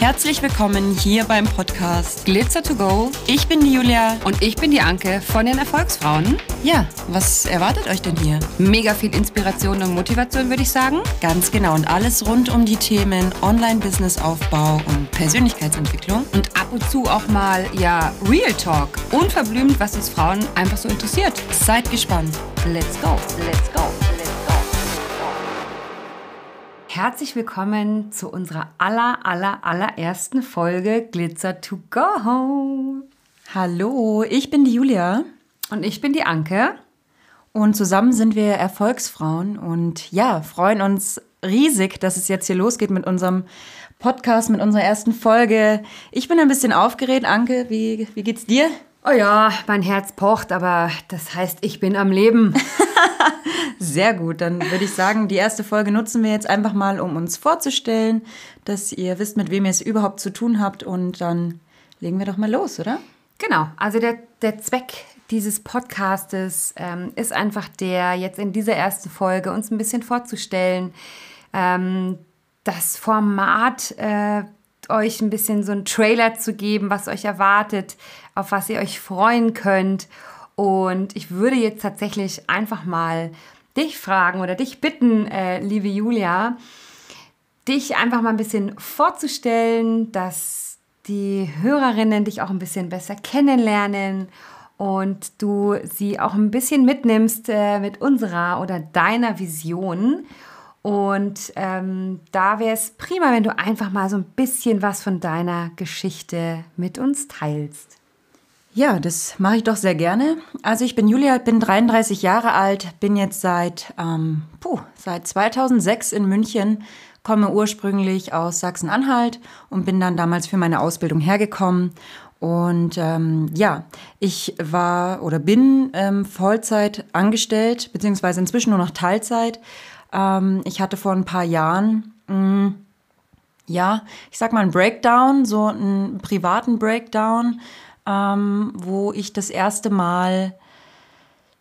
Herzlich willkommen hier beim Podcast Glitzer to Go. Ich bin die Julia. Und ich bin die Anke von den Erfolgsfrauen. Ja, was erwartet euch denn hier? Mega viel Inspiration und Motivation, würde ich sagen. Ganz genau. Und alles rund um die Themen Online-Business-Aufbau und Persönlichkeitsentwicklung. Und ab und zu auch mal, ja, Real Talk. Unverblümt, was uns Frauen einfach so interessiert. Seid gespannt. Let's go. Let's go. Herzlich willkommen zu unserer aller, aller, allerersten Folge Glitzer to Go. Hallo, ich bin die Julia. Und ich bin die Anke. Und zusammen sind wir Erfolgsfrauen und ja, freuen uns riesig, dass es jetzt hier losgeht mit unserem Podcast, mit unserer ersten Folge. Ich bin ein bisschen aufgeregt. Anke, wie, wie geht's dir? Oh ja, mein Herz pocht, aber das heißt, ich bin am Leben. Sehr gut, dann würde ich sagen, die erste Folge nutzen wir jetzt einfach mal, um uns vorzustellen, dass ihr wisst, mit wem ihr es überhaupt zu tun habt und dann legen wir doch mal los, oder? Genau, also der, der Zweck dieses Podcastes ähm, ist einfach der, jetzt in dieser ersten Folge uns ein bisschen vorzustellen, ähm, das Format äh, euch ein bisschen so einen Trailer zu geben, was euch erwartet, auf was ihr euch freuen könnt. Und ich würde jetzt tatsächlich einfach mal dich fragen oder dich bitten, äh, liebe Julia, dich einfach mal ein bisschen vorzustellen, dass die Hörerinnen dich auch ein bisschen besser kennenlernen und du sie auch ein bisschen mitnimmst äh, mit unserer oder deiner Vision. Und ähm, da wäre es prima, wenn du einfach mal so ein bisschen was von deiner Geschichte mit uns teilst. Ja, das mache ich doch sehr gerne. Also ich bin Julia, bin 33 Jahre alt, bin jetzt seit, ähm, puh, seit 2006 in München, komme ursprünglich aus Sachsen-Anhalt und bin dann damals für meine Ausbildung hergekommen. Und ähm, ja, ich war oder bin ähm, Vollzeit angestellt, beziehungsweise inzwischen nur noch Teilzeit. Ähm, ich hatte vor ein paar Jahren, mh, mm, ja, ich sag mal einen Breakdown, so einen privaten Breakdown ähm, wo ich das erste Mal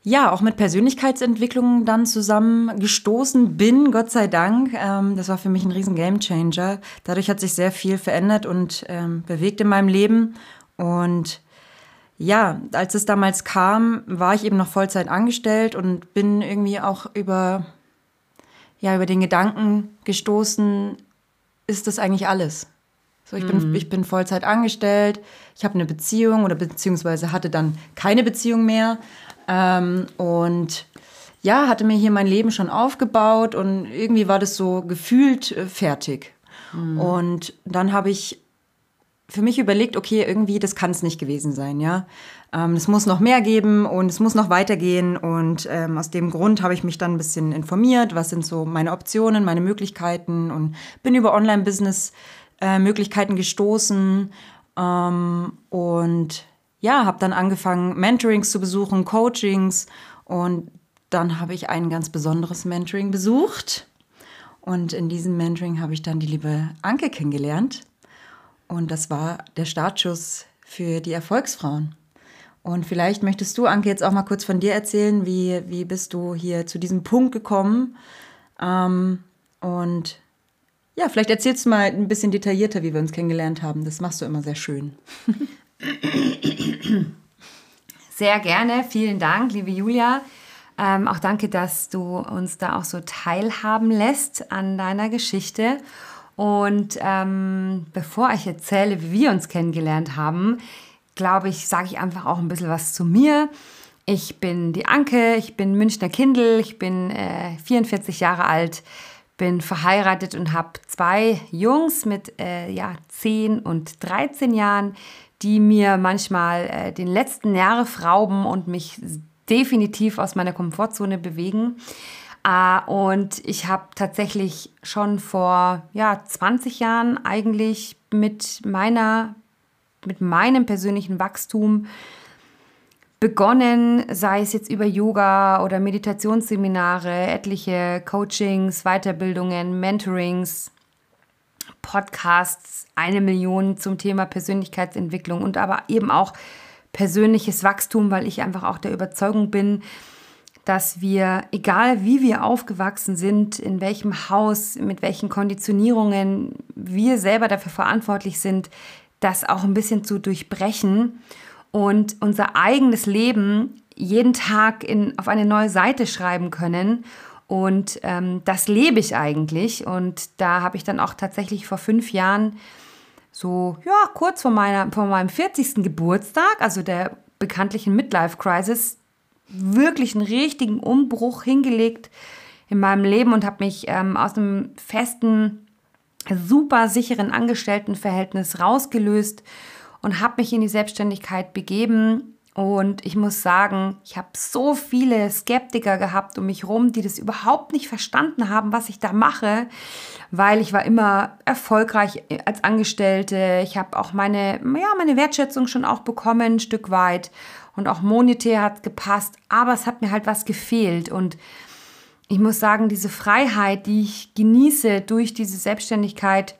ja auch mit Persönlichkeitsentwicklung dann zusammengestoßen bin, Gott sei Dank. Ähm, das war für mich ein riesen Gamechanger. Dadurch hat sich sehr viel verändert und ähm, bewegt in meinem Leben. Und ja, als es damals kam, war ich eben noch Vollzeit angestellt und bin irgendwie auch über, ja, über den Gedanken gestoßen, ist das eigentlich alles? So, ich, bin, mhm. ich bin Vollzeit angestellt, ich habe eine Beziehung oder beziehungsweise hatte dann keine Beziehung mehr. Ähm, und ja, hatte mir hier mein Leben schon aufgebaut und irgendwie war das so gefühlt äh, fertig. Mhm. Und dann habe ich für mich überlegt, okay, irgendwie, das kann es nicht gewesen sein, ja. Ähm, es muss noch mehr geben und es muss noch weitergehen. Und ähm, aus dem Grund habe ich mich dann ein bisschen informiert, was sind so meine Optionen, meine Möglichkeiten und bin über Online-Business äh, Möglichkeiten gestoßen ähm, und ja, habe dann angefangen, Mentorings zu besuchen, Coachings und dann habe ich ein ganz besonderes Mentoring besucht und in diesem Mentoring habe ich dann die liebe Anke kennengelernt und das war der Startschuss für die Erfolgsfrauen. Und vielleicht möchtest du, Anke, jetzt auch mal kurz von dir erzählen, wie, wie bist du hier zu diesem Punkt gekommen? Ähm, und ja, vielleicht erzählst du mal ein bisschen detaillierter, wie wir uns kennengelernt haben. Das machst du immer sehr schön. Sehr gerne. Vielen Dank, liebe Julia. Ähm, auch danke, dass du uns da auch so teilhaben lässt an deiner Geschichte. Und ähm, bevor ich erzähle, wie wir uns kennengelernt haben, glaube ich, sage ich einfach auch ein bisschen was zu mir. Ich bin die Anke, ich bin Münchner Kindl, ich bin äh, 44 Jahre alt, bin verheiratet und habe zwei Jungs mit äh, ja, 10 und 13 Jahren, die mir manchmal äh, den letzten Nerv rauben und mich definitiv aus meiner Komfortzone bewegen. Äh, und ich habe tatsächlich schon vor ja, 20 Jahren eigentlich mit meiner mit meinem persönlichen Wachstum begonnen, sei es jetzt über Yoga oder Meditationsseminare, etliche Coachings, Weiterbildungen, Mentorings, Podcasts, eine Million zum Thema Persönlichkeitsentwicklung und aber eben auch persönliches Wachstum, weil ich einfach auch der Überzeugung bin, dass wir, egal wie wir aufgewachsen sind, in welchem Haus, mit welchen Konditionierungen wir selber dafür verantwortlich sind, das auch ein bisschen zu durchbrechen und unser eigenes Leben jeden Tag in, auf eine neue Seite schreiben können. Und ähm, das lebe ich eigentlich. Und da habe ich dann auch tatsächlich vor fünf Jahren so, ja, kurz vor, meiner, vor meinem 40. Geburtstag, also der bekanntlichen Midlife Crisis, wirklich einen richtigen Umbruch hingelegt in meinem Leben und habe mich ähm, aus einem festen, super sicheren Angestelltenverhältnis rausgelöst und habe mich in die Selbstständigkeit begeben. Und ich muss sagen, ich habe so viele Skeptiker gehabt um mich rum, die das überhaupt nicht verstanden haben, was ich da mache, weil ich war immer erfolgreich als Angestellte. Ich habe auch meine, ja, meine Wertschätzung schon auch bekommen, ein Stück weit und auch monetär hat gepasst, aber es hat mir halt was gefehlt und ich muss sagen, diese Freiheit, die ich genieße durch diese Selbstständigkeit,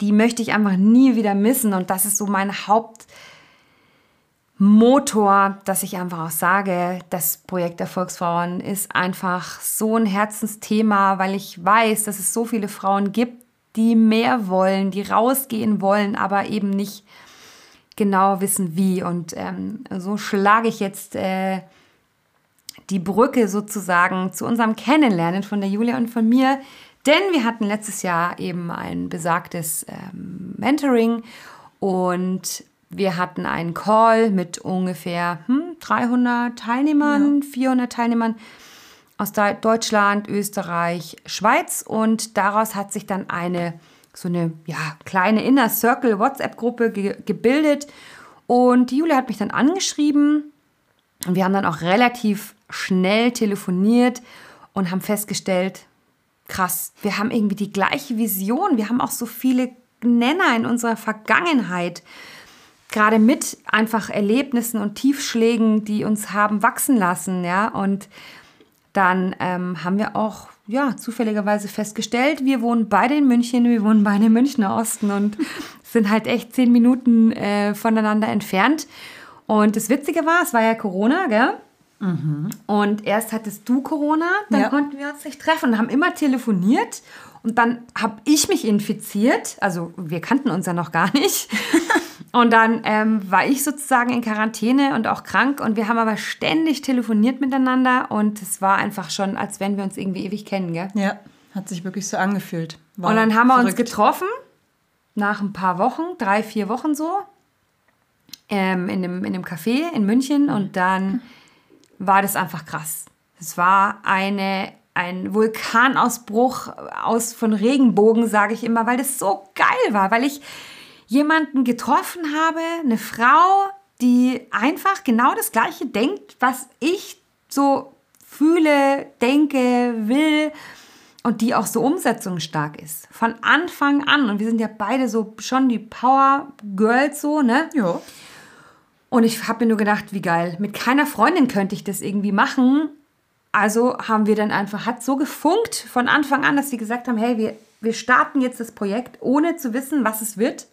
die möchte ich einfach nie wieder missen und das ist so mein Hauptmotor, dass ich einfach auch sage, das Projekt Erfolgsfrauen ist einfach so ein Herzensthema, weil ich weiß, dass es so viele Frauen gibt, die mehr wollen, die rausgehen wollen, aber eben nicht genau wissen, wie. Und ähm, so schlage ich jetzt äh, die Brücke sozusagen zu unserem Kennenlernen von der Julia und von mir. Denn wir hatten letztes Jahr eben ein besagtes ähm, Mentoring und wir hatten einen Call mit ungefähr hm, 300 Teilnehmern, ja. 400 Teilnehmern aus Deutschland, Österreich, Schweiz und daraus hat sich dann eine so eine ja, kleine Inner Circle WhatsApp-Gruppe ge gebildet. Und die Julia hat mich dann angeschrieben. Und wir haben dann auch relativ schnell telefoniert und haben festgestellt, krass, wir haben irgendwie die gleiche Vision. Wir haben auch so viele Nenner in unserer Vergangenheit. Gerade mit einfach Erlebnissen und Tiefschlägen, die uns haben wachsen lassen, ja. Und dann ähm, haben wir auch ja, zufälligerweise festgestellt, wir wohnen beide in München, wir wohnen beide im Münchner Osten und sind halt echt zehn Minuten äh, voneinander entfernt. Und das Witzige war, es war ja Corona, gell? Mhm. Und erst hattest du Corona, dann ja. konnten wir uns nicht treffen und haben immer telefoniert. Und dann habe ich mich infiziert. Also wir kannten uns ja noch gar nicht. Und dann ähm, war ich sozusagen in Quarantäne und auch krank und wir haben aber ständig telefoniert miteinander und es war einfach schon, als wenn wir uns irgendwie ewig kennen, gell? Ja, hat sich wirklich so angefühlt. War und dann haben wir verrückt. uns getroffen, nach ein paar Wochen, drei, vier Wochen so, ähm, in, dem, in dem Café in München und dann war das einfach krass. Es war eine, ein Vulkanausbruch aus, von Regenbogen, sage ich immer, weil das so geil war, weil ich jemanden getroffen habe, eine Frau, die einfach genau das Gleiche denkt, was ich so fühle, denke, will und die auch so umsetzungsstark ist. Von Anfang an. Und wir sind ja beide so schon die Power Girls so, ne? Ja. Und ich habe mir nur gedacht, wie geil. Mit keiner Freundin könnte ich das irgendwie machen. Also haben wir dann einfach, hat so gefunkt von Anfang an, dass sie gesagt haben, hey, wir, wir starten jetzt das Projekt, ohne zu wissen, was es wird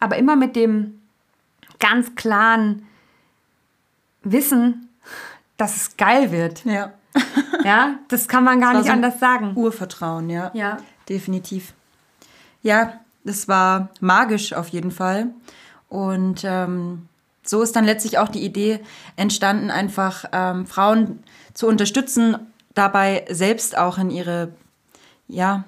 aber immer mit dem ganz klaren Wissen, dass es geil wird. Ja. ja, das kann man gar nicht so anders sagen. Urvertrauen, ja. Ja. Definitiv. Ja, das war magisch auf jeden Fall. Und ähm, so ist dann letztlich auch die Idee entstanden, einfach ähm, Frauen zu unterstützen, dabei selbst auch in ihre ja,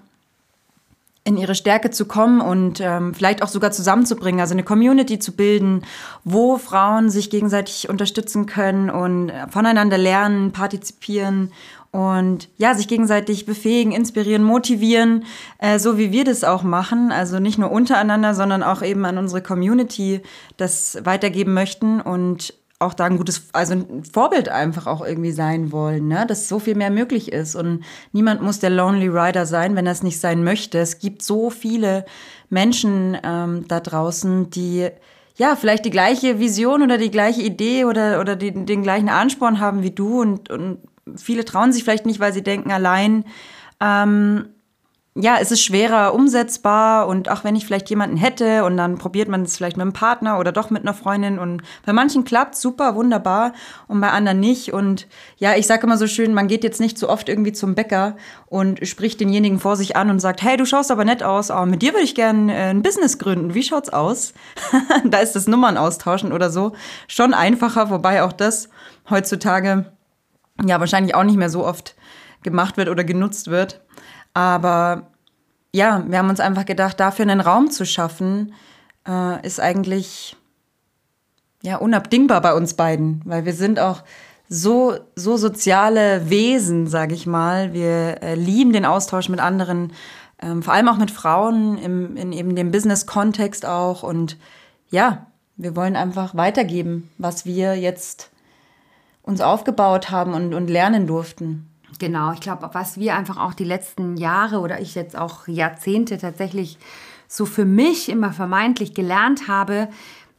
in ihre Stärke zu kommen und ähm, vielleicht auch sogar zusammenzubringen, also eine Community zu bilden, wo Frauen sich gegenseitig unterstützen können und voneinander lernen, partizipieren und ja, sich gegenseitig befähigen, inspirieren, motivieren, äh, so wie wir das auch machen. Also nicht nur untereinander, sondern auch eben an unsere Community das weitergeben möchten und auch da ein gutes, also ein Vorbild einfach auch irgendwie sein wollen, ne? dass so viel mehr möglich ist. Und niemand muss der Lonely Rider sein, wenn er es nicht sein möchte. Es gibt so viele Menschen ähm, da draußen, die ja vielleicht die gleiche Vision oder die gleiche Idee oder, oder die, den gleichen Ansporn haben wie du. Und, und viele trauen sich vielleicht nicht, weil sie denken, allein ähm, ja, es ist schwerer umsetzbar und auch wenn ich vielleicht jemanden hätte und dann probiert man es vielleicht mit einem Partner oder doch mit einer Freundin und bei manchen klappt super, wunderbar und bei anderen nicht und ja, ich sage immer so schön, man geht jetzt nicht so oft irgendwie zum Bäcker und spricht denjenigen vor sich an und sagt, hey, du schaust aber nett aus, aber mit dir würde ich gerne äh, ein Business gründen, wie schaut's aus? da ist das Nummern austauschen oder so schon einfacher, wobei auch das heutzutage ja wahrscheinlich auch nicht mehr so oft gemacht wird oder genutzt wird. Aber ja, wir haben uns einfach gedacht, dafür einen Raum zu schaffen, äh, ist eigentlich ja unabdingbar bei uns beiden, weil wir sind auch so, so soziale Wesen, sage ich mal. Wir äh, lieben den Austausch mit anderen, ähm, vor allem auch mit Frauen im, in eben dem Business-Kontext auch. Und ja, wir wollen einfach weitergeben, was wir jetzt uns aufgebaut haben und, und lernen durften. Genau, ich glaube, was wir einfach auch die letzten Jahre oder ich jetzt auch Jahrzehnte tatsächlich so für mich immer vermeintlich gelernt habe,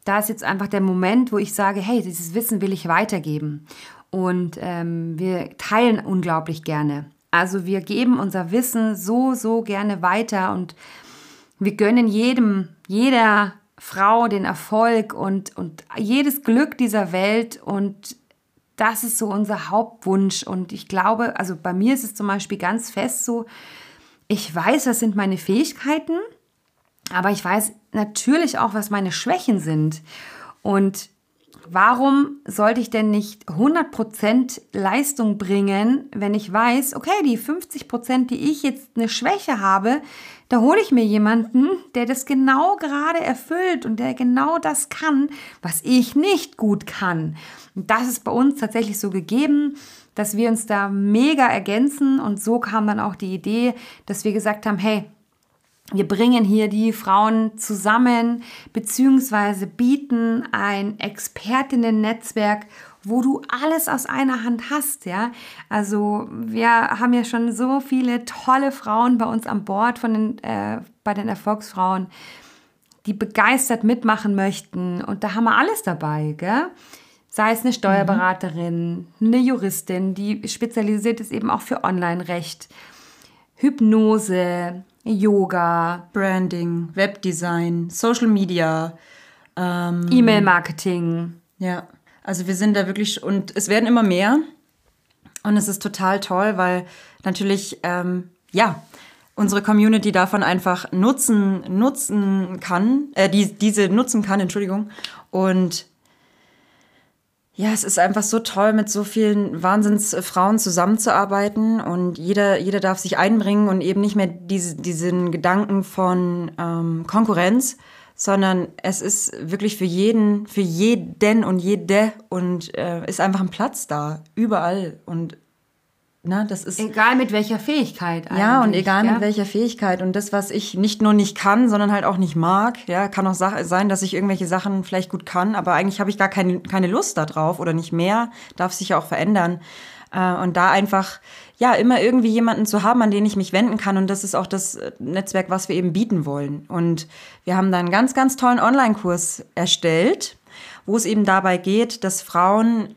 da ist jetzt einfach der Moment, wo ich sage, hey, dieses Wissen will ich weitergeben. Und ähm, wir teilen unglaublich gerne. Also wir geben unser Wissen so, so gerne weiter und wir gönnen jedem, jeder Frau den Erfolg und, und jedes Glück dieser Welt und das ist so unser Hauptwunsch. Und ich glaube, also bei mir ist es zum Beispiel ganz fest so, ich weiß, was sind meine Fähigkeiten, aber ich weiß natürlich auch, was meine Schwächen sind. Und warum sollte ich denn nicht 100% Leistung bringen, wenn ich weiß, okay, die 50%, die ich jetzt eine Schwäche habe, da hole ich mir jemanden, der das genau gerade erfüllt und der genau das kann, was ich nicht gut kann. Und das ist bei uns tatsächlich so gegeben, dass wir uns da mega ergänzen und so kam dann auch die Idee, dass wir gesagt haben, hey, wir bringen hier die Frauen zusammen, beziehungsweise bieten ein Expertinnen-Netzwerk, wo du alles aus einer Hand hast, ja. Also wir haben ja schon so viele tolle Frauen bei uns an Bord von den, äh, bei den Erfolgsfrauen, die begeistert mitmachen möchten und da haben wir alles dabei, gell? Sei es eine Steuerberaterin, mhm. eine Juristin, die spezialisiert ist eben auch für Online-Recht, Hypnose, Yoga, Branding, Webdesign, Social Media, ähm, E-Mail-Marketing. Ja, also wir sind da wirklich und es werden immer mehr und es ist total toll, weil natürlich ähm, ja unsere Community davon einfach nutzen nutzen kann, äh, die diese nutzen kann, Entschuldigung und ja, es ist einfach so toll, mit so vielen Wahnsinnsfrauen zusammenzuarbeiten und jeder, jeder darf sich einbringen und eben nicht mehr diese, diesen Gedanken von ähm, Konkurrenz, sondern es ist wirklich für jeden, für jeden und jede und äh, ist einfach ein Platz da, überall und na, das ist egal mit welcher Fähigkeit. Ja, und egal ja? mit welcher Fähigkeit. Und das, was ich nicht nur nicht kann, sondern halt auch nicht mag, ja, kann auch sein, dass ich irgendwelche Sachen vielleicht gut kann, aber eigentlich habe ich gar keine, keine Lust darauf oder nicht mehr, darf sich ja auch verändern. Äh, und da einfach, ja, immer irgendwie jemanden zu haben, an den ich mich wenden kann. Und das ist auch das äh, Netzwerk, was wir eben bieten wollen. Und wir haben da einen ganz, ganz tollen Online-Kurs erstellt, wo es eben dabei geht, dass Frauen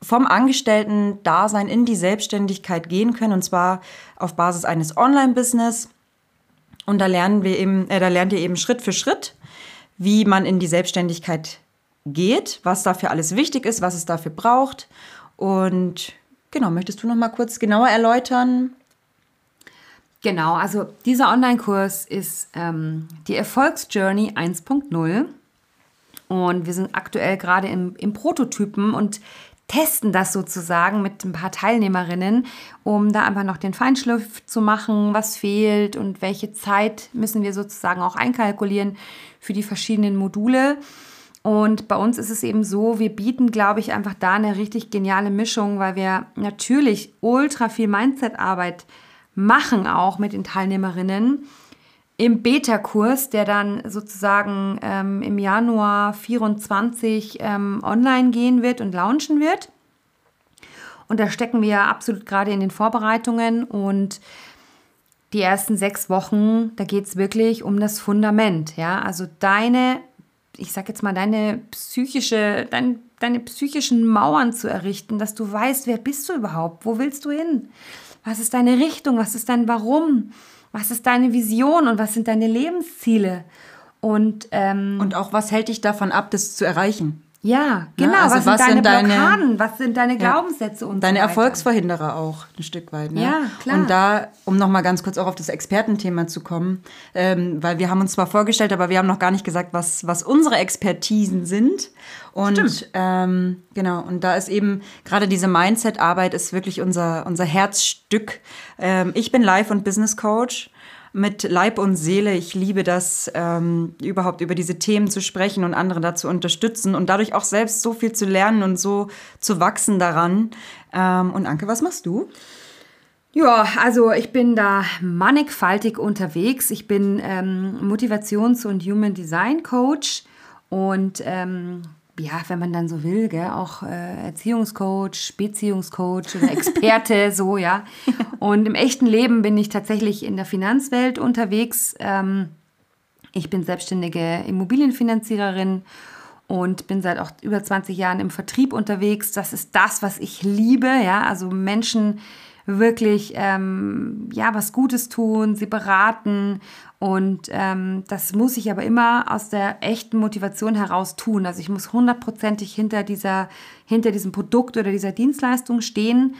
vom Angestellten-Dasein in die Selbstständigkeit gehen können, und zwar auf Basis eines Online-Business. Und da lernen wir eben, äh, da lernt ihr eben Schritt für Schritt, wie man in die Selbstständigkeit geht, was dafür alles wichtig ist, was es dafür braucht. Und genau, möchtest du noch mal kurz genauer erläutern? Genau, also dieser Online-Kurs ist ähm, die Erfolgsjourney 1.0 und wir sind aktuell gerade im, im Prototypen und testen das sozusagen mit ein paar Teilnehmerinnen, um da einfach noch den Feinschliff zu machen, was fehlt und welche Zeit müssen wir sozusagen auch einkalkulieren für die verschiedenen Module. Und bei uns ist es eben so, wir bieten, glaube ich, einfach da eine richtig geniale Mischung, weil wir natürlich ultra viel Mindset-Arbeit machen, auch mit den Teilnehmerinnen. Im Beta-Kurs, der dann sozusagen ähm, im Januar 24 ähm, online gehen wird und launchen wird. Und da stecken wir absolut gerade in den Vorbereitungen und die ersten sechs Wochen, da geht es wirklich um das Fundament. Ja? Also deine, ich sag jetzt mal, deine psychische, dein, deine psychischen Mauern zu errichten, dass du weißt, wer bist du überhaupt? Wo willst du hin? Was ist deine Richtung? Was ist dein Warum? Was ist deine Vision und was sind deine Lebensziele? Und, ähm, und auch, was hält dich davon ab, das zu erreichen? Ja, genau. Ja, also was, was, sind deine Blockaden? Was sind deine Glaubenssätze und Deine so Erfolgsverhinderer auch ein Stück weit. Ne? Ja, klar. Und da, um nochmal ganz kurz auch auf das Expertenthema zu kommen, ähm, weil wir haben uns zwar vorgestellt, aber wir haben noch gar nicht gesagt, was, was unsere Expertisen sind. Und ähm, genau, und da ist eben gerade diese Mindset-Arbeit ist wirklich unser, unser Herzstück. Ähm, ich bin Life- und Business Coach mit Leib und Seele. Ich liebe das, ähm, überhaupt über diese Themen zu sprechen und andere dazu unterstützen und dadurch auch selbst so viel zu lernen und so zu wachsen daran. Ähm, und Anke, was machst du? Ja, also ich bin da mannigfaltig unterwegs. Ich bin ähm, Motivations- und Human Design Coach und ähm, ja, wenn man dann so will, gell, auch äh, Erziehungscoach, Beziehungscoach oder Experte, so, ja. Und im echten Leben bin ich tatsächlich in der Finanzwelt unterwegs. Ähm, ich bin selbstständige Immobilienfinanziererin und bin seit auch über 20 Jahren im Vertrieb unterwegs. Das ist das, was ich liebe, ja, also Menschen wirklich ähm, ja was Gutes tun, sie beraten und ähm, das muss ich aber immer aus der echten Motivation heraus tun. Also ich muss hundertprozentig hinter dieser hinter diesem Produkt oder dieser Dienstleistung stehen.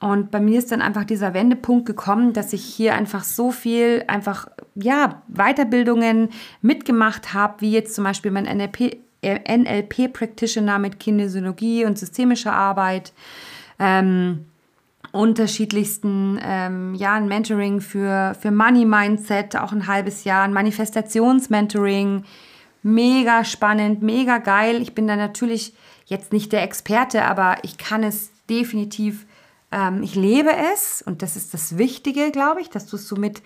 Und bei mir ist dann einfach dieser Wendepunkt gekommen, dass ich hier einfach so viel einfach ja Weiterbildungen mitgemacht habe, wie jetzt zum Beispiel mein NLP NLP Practitioner mit Kinesiologie und systemischer Arbeit. Ähm, unterschiedlichsten ähm, ja, ein Mentoring für, für Money Mindset, auch ein halbes Jahr, ein Manifestationsmentoring. Mega spannend, mega geil. Ich bin da natürlich jetzt nicht der Experte, aber ich kann es definitiv, ähm, ich lebe es und das ist das Wichtige, glaube ich, dass du es so mit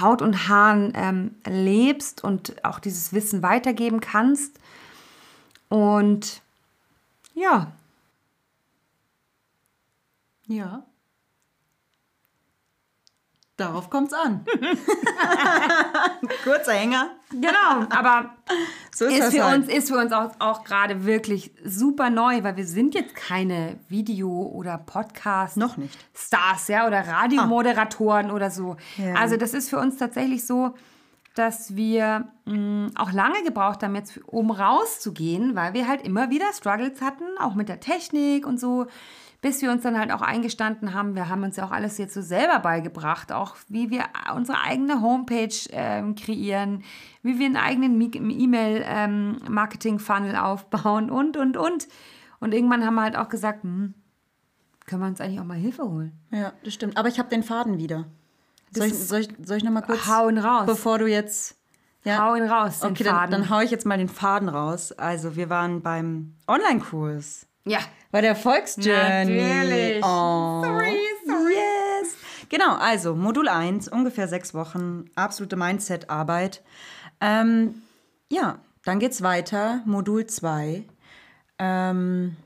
Haut und Haaren ähm, lebst und auch dieses Wissen weitergeben kannst. Und ja, ja. Darauf kommt es an. Kurzer Hänger. Genau, aber so ist, ist für halt. uns ist für uns auch, auch gerade wirklich super neu, weil wir sind jetzt keine Video- oder Podcast noch nicht Stars, ja, oder Radiomoderatoren ah. oder so. Ja. Also das ist für uns tatsächlich so, dass wir mh, mm, auch lange gebraucht haben, jetzt um rauszugehen, weil wir halt immer wieder Struggles hatten, auch mit der Technik und so bis wir uns dann halt auch eingestanden haben, wir haben uns ja auch alles jetzt so selber beigebracht, auch wie wir unsere eigene Homepage ähm, kreieren, wie wir einen eigenen E-Mail-Marketing-Funnel ähm, aufbauen und, und, und. Und irgendwann haben wir halt auch gesagt, hm, können wir uns eigentlich auch mal Hilfe holen. Ja, das stimmt. Aber ich habe den Faden wieder. Soll ich, soll, ich, soll ich noch mal kurz... Hau ihn raus. Bevor du jetzt... Ja. Hau ihn raus, okay. Dann, dann hau ich jetzt mal den Faden raus. Also wir waren beim Online-Kurs. Ja. Bei der Volksjourney. Natürlich. Oh. Sorry, sorry. Yes. Genau, also Modul 1, ungefähr sechs Wochen, absolute Mindset-Arbeit. Ähm, ja, dann geht's weiter. Modul 2. Ähm,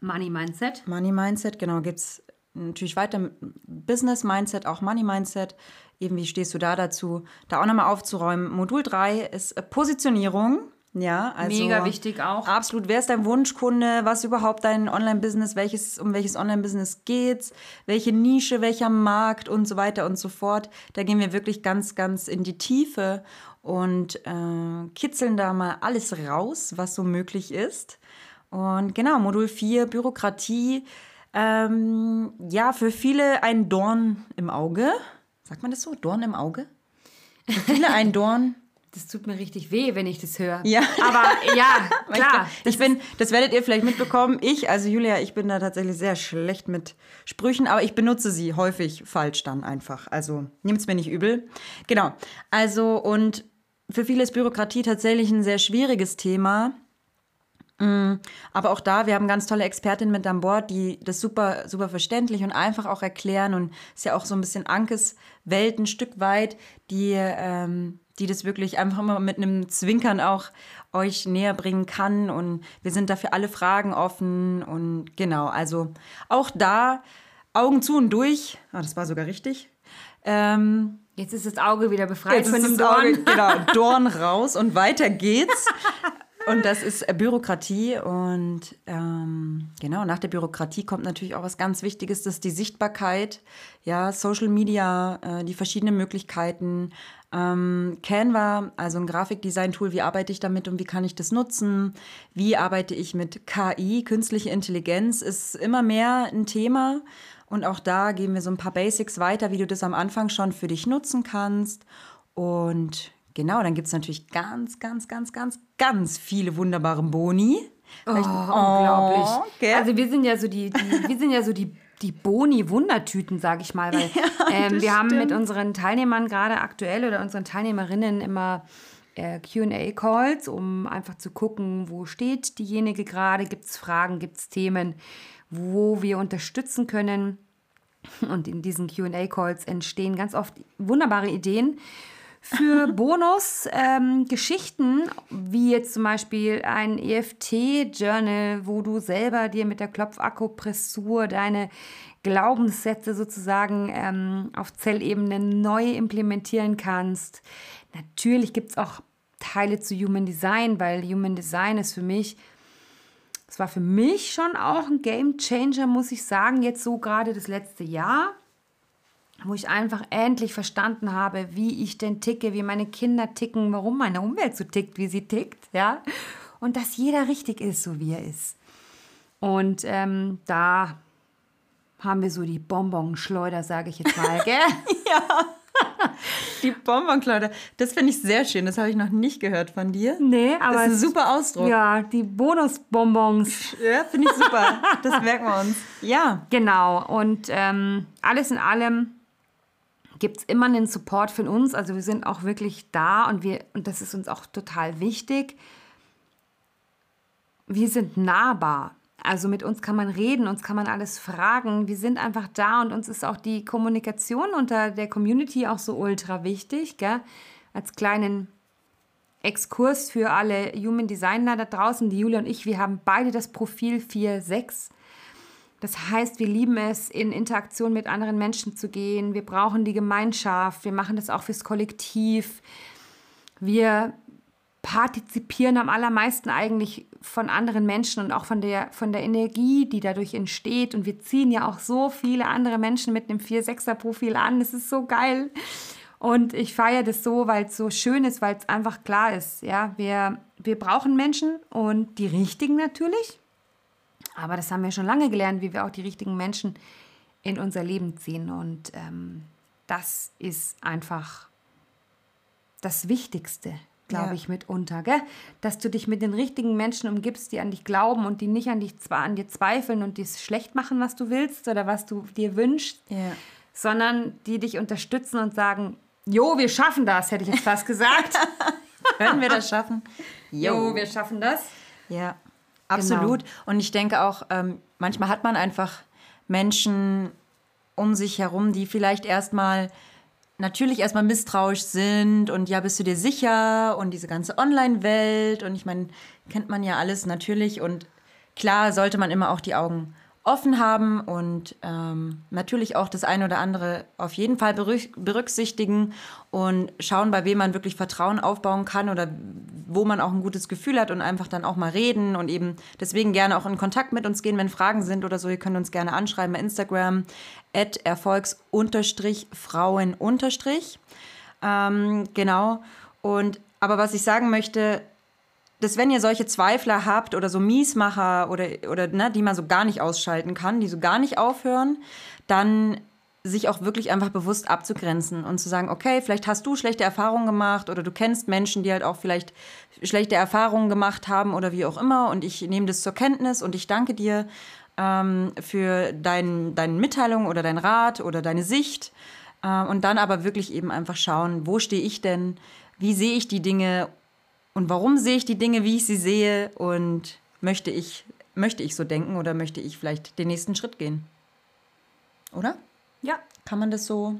Money Mindset. Money Mindset, genau, geht's natürlich weiter Business Mindset, auch Money Mindset. Eben, wie stehst du da dazu? Da auch nochmal aufzuräumen. Modul 3 ist Positionierung. Ja, also mega wichtig auch. Absolut. Wer ist dein Wunschkunde? Was überhaupt dein Online-Business? Welches um welches Online-Business geht's? Welche Nische? Welcher Markt und so weiter und so fort? Da gehen wir wirklich ganz, ganz in die Tiefe und äh, kitzeln da mal alles raus, was so möglich ist. Und genau, Modul 4, Bürokratie. Ähm, ja, für viele ein Dorn im Auge. Sagt man das so? Dorn im Auge? Für viele ein Dorn das tut mir richtig weh, wenn ich das höre. Ja. Aber ja, klar. ich bin, das werdet ihr vielleicht mitbekommen. Ich, also Julia, ich bin da tatsächlich sehr schlecht mit Sprüchen, aber ich benutze sie häufig falsch dann einfach. Also nehmt es mir nicht übel. Genau. Also und für viele ist Bürokratie tatsächlich ein sehr schwieriges Thema. Mm, aber auch da, wir haben ganz tolle Expertinnen mit an Bord, die das super, super verständlich und einfach auch erklären. Und ist ja auch so ein bisschen Ankes Welt ein Stück weit, die ähm, die das wirklich einfach mal mit einem Zwinkern auch euch näher bringen kann. Und wir sind dafür alle Fragen offen. Und genau, also auch da Augen zu und durch. Ah, das war sogar richtig. Ähm, Jetzt ist das Auge wieder befreit von dem Dorn. Auge, genau, Dorn raus und weiter geht's. Und das ist äh, Bürokratie. Und ähm, genau, nach der Bürokratie kommt natürlich auch was ganz Wichtiges, das ist die Sichtbarkeit. Ja, Social Media, äh, die verschiedenen Möglichkeiten. Ähm, Canva, also ein Grafikdesign-Tool, wie arbeite ich damit und wie kann ich das nutzen? Wie arbeite ich mit KI, künstliche Intelligenz, ist immer mehr ein Thema. Und auch da geben wir so ein paar Basics weiter, wie du das am Anfang schon für dich nutzen kannst. Und genau, dann gibt es natürlich ganz, ganz, ganz, ganz, ganz viele wunderbare Boni. Oh, unglaublich. Okay. Also wir sind ja so die, die wir sind ja so die die Boni-Wundertüten, sage ich mal. Weil, ja, ähm, wir haben mit unseren Teilnehmern gerade aktuell oder unseren Teilnehmerinnen immer äh, QA-Calls, um einfach zu gucken, wo steht diejenige gerade, gibt es Fragen, gibt es Themen, wo wir unterstützen können. Und in diesen QA-Calls entstehen ganz oft wunderbare Ideen für Bonus-Geschichten, ähm, wie jetzt zum Beispiel ein EFT-Journal, wo du selber dir mit der Klopfakupressur deine Glaubenssätze sozusagen ähm, auf Zellebene neu implementieren kannst. Natürlich gibt es auch Teile zu Human Design, weil Human Design ist für mich, es war für mich schon auch ein Game Changer, muss ich sagen, jetzt so gerade das letzte Jahr wo ich einfach endlich verstanden habe, wie ich denn ticke, wie meine Kinder ticken, warum meine Umwelt so tickt, wie sie tickt, ja. Und dass jeder richtig ist, so wie er ist. Und ähm, da haben wir so die Bonbonschleuder, sage ich jetzt mal, gell? ja. Die Bonbonschleuder, das finde ich sehr schön. Das habe ich noch nicht gehört von dir. Nee, aber. Das ist ein super Ausdruck. Ja, die Bonusbonbons. Ja, finde ich super. Das merken wir uns. Ja. Genau. Und ähm, alles in allem gibt es immer einen Support von uns. Also wir sind auch wirklich da und wir, und das ist uns auch total wichtig. Wir sind nahbar. Also mit uns kann man reden, uns kann man alles fragen. Wir sind einfach da und uns ist auch die Kommunikation unter der Community auch so ultra wichtig. Gell? Als kleinen Exkurs für alle Human Designer da draußen, die Julia und ich, wir haben beide das Profil 4.6. Das heißt, wir lieben es, in Interaktion mit anderen Menschen zu gehen. Wir brauchen die Gemeinschaft. Wir machen das auch fürs Kollektiv. Wir partizipieren am allermeisten eigentlich von anderen Menschen und auch von der, von der Energie, die dadurch entsteht. Und wir ziehen ja auch so viele andere Menschen mit einem 4-6er-Profil an. Das ist so geil. Und ich feiere das so, weil es so schön ist, weil es einfach klar ist. Ja, wir, wir brauchen Menschen und die richtigen natürlich. Aber das haben wir schon lange gelernt, wie wir auch die richtigen Menschen in unser Leben ziehen. Und ähm, das ist einfach das Wichtigste, glaube ja. ich, mitunter. Gell? Dass du dich mit den richtigen Menschen umgibst, die an dich glauben und die nicht an, dich, an dir zweifeln und dies schlecht machen, was du willst oder was du dir wünschst, ja. sondern die dich unterstützen und sagen, Jo, wir schaffen das, hätte ich jetzt fast gesagt. Können wir das schaffen? Jo, jo wir schaffen das. Ja. Absolut. Genau. Und ich denke auch, ähm, manchmal hat man einfach Menschen um sich herum, die vielleicht erstmal natürlich erstmal misstrauisch sind und ja, bist du dir sicher und diese ganze Online-Welt und ich meine, kennt man ja alles natürlich und klar sollte man immer auch die Augen offen haben und ähm, natürlich auch das eine oder andere auf jeden Fall berücksichtigen und schauen, bei wem man wirklich Vertrauen aufbauen kann oder wo man auch ein gutes Gefühl hat und einfach dann auch mal reden und eben deswegen gerne auch in Kontakt mit uns gehen, wenn Fragen sind oder so. Ihr könnt uns gerne anschreiben bei Instagram at erfolgs-frauen ähm, genau. Und aber was ich sagen möchte, dass wenn ihr solche Zweifler habt oder so Miesmacher oder, oder ne, die man so gar nicht ausschalten kann, die so gar nicht aufhören, dann sich auch wirklich einfach bewusst abzugrenzen und zu sagen, okay, vielleicht hast du schlechte Erfahrungen gemacht oder du kennst Menschen, die halt auch vielleicht schlechte Erfahrungen gemacht haben oder wie auch immer und ich nehme das zur Kenntnis und ich danke dir ähm, für dein, deine Mitteilung oder dein Rat oder deine Sicht äh, und dann aber wirklich eben einfach schauen, wo stehe ich denn, wie sehe ich die Dinge und warum sehe ich die Dinge, wie ich sie sehe und möchte ich, möchte ich so denken oder möchte ich vielleicht den nächsten Schritt gehen? Oder? Ja. Kann man das so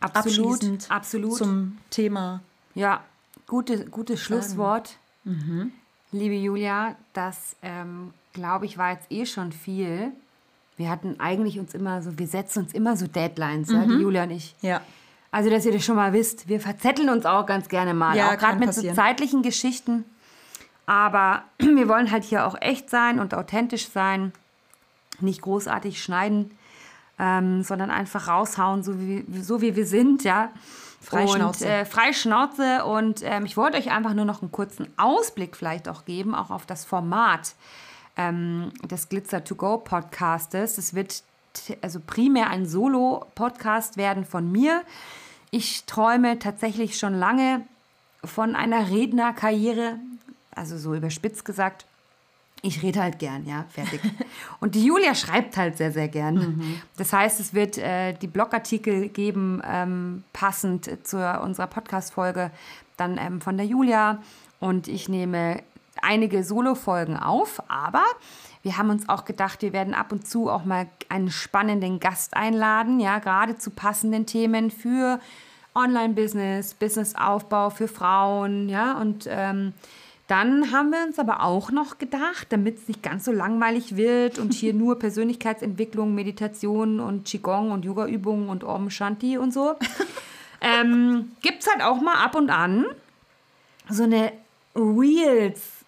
absolut, absolut. zum Thema? Ja, gute, gutes Schlusswort. Mhm. Liebe Julia, das ähm, glaube ich war jetzt eh schon viel. Wir hatten eigentlich uns immer so, wir setzen uns immer so Deadlines, mhm. ja, die Julia und ich. Ja. Also, dass ihr das schon mal wisst, wir verzetteln uns auch ganz gerne mal. Ja, auch gerade mit passieren. so zeitlichen Geschichten. Aber wir wollen halt hier auch echt sein und authentisch sein, nicht großartig schneiden, ähm, sondern einfach raushauen, so wie, so wie wir sind, ja. Freischnauze. Und, äh, Freischnauze. Und ähm, ich wollte euch einfach nur noch einen kurzen Ausblick vielleicht auch geben, auch auf das Format ähm, des Glitzer to Go Podcastes. Es wird also primär ein Solo-Podcast werden von mir. Ich träume tatsächlich schon lange von einer Rednerkarriere, also so überspitzt gesagt. Ich rede halt gern, ja, fertig. Und die Julia schreibt halt sehr, sehr gern. Mhm. Das heißt, es wird äh, die Blogartikel geben, ähm, passend zu unserer Podcast-Folge, dann ähm, von der Julia. Und ich nehme einige Solo-Folgen auf, aber wir haben uns auch gedacht, wir werden ab und zu auch mal einen spannenden Gast einladen, ja, gerade zu passenden Themen für Online-Business, Businessaufbau für Frauen, ja, und ähm, dann haben wir uns aber auch noch gedacht, damit es nicht ganz so langweilig wird und hier nur Persönlichkeitsentwicklung, Meditation und Qigong und Yoga-Übungen und Om Shanti und so, ähm, gibt es halt auch mal ab und an so eine Reels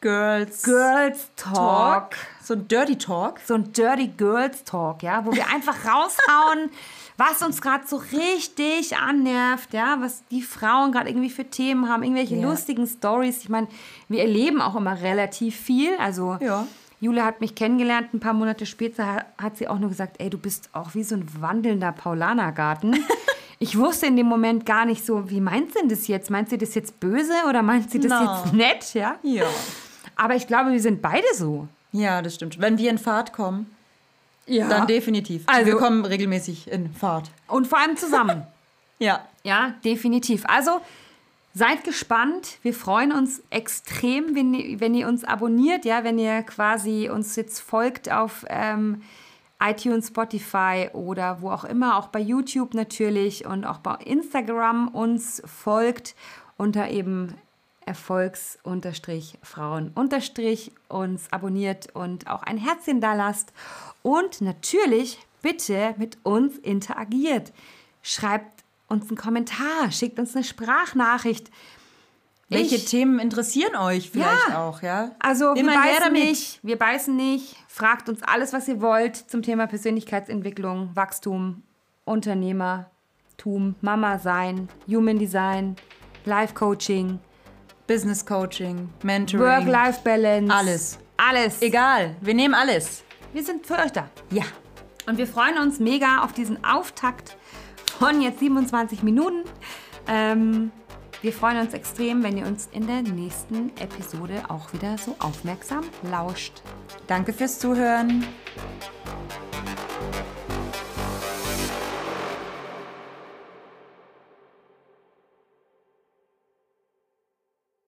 Girls, Girls Talk. Talk. So ein Dirty Talk. So ein Dirty Girls Talk, ja, wo wir einfach raushauen, was uns gerade so richtig annervt, ja, was die Frauen gerade irgendwie für Themen haben, irgendwelche yeah. lustigen Stories. Ich meine, wir erleben auch immer relativ viel. Also ja. Julia hat mich kennengelernt, ein paar Monate später hat sie auch nur gesagt, ey, du bist auch wie so ein wandelnder Paulanergarten. ich wusste in dem Moment gar nicht so, wie meint sie das jetzt? Meint sie das jetzt böse oder meint sie das no. jetzt nett? Ja. Ja. Aber ich glaube, wir sind beide so. Ja, das stimmt. Wenn wir in Fahrt kommen, ja. dann definitiv. Also, wir kommen regelmäßig in Fahrt. Und vor allem zusammen. ja. Ja, definitiv. Also seid gespannt. Wir freuen uns extrem, wenn, wenn ihr uns abonniert, ja, wenn ihr quasi uns jetzt folgt auf ähm, iTunes, Spotify oder wo auch immer, auch bei YouTube natürlich und auch bei Instagram uns folgt unter eben Erfolgs-Frauen uns abonniert und auch ein Herzchen da lasst und natürlich bitte mit uns interagiert. Schreibt uns einen Kommentar, schickt uns eine Sprachnachricht. Welche ich, Themen interessieren euch vielleicht ja, auch, ja? Also wir beißen nicht, wir beißen nicht. Fragt uns alles, was ihr wollt zum Thema Persönlichkeitsentwicklung, Wachstum, Unternehmertum, Mama sein, Human Design, Life Coaching. Business Coaching, Mentoring. Work-Life-Balance. Alles. Alles. Egal, wir nehmen alles. Wir sind für euch da. Ja. Und wir freuen uns mega auf diesen Auftakt von jetzt 27 Minuten. Ähm, wir freuen uns extrem, wenn ihr uns in der nächsten Episode auch wieder so aufmerksam lauscht. Danke fürs Zuhören.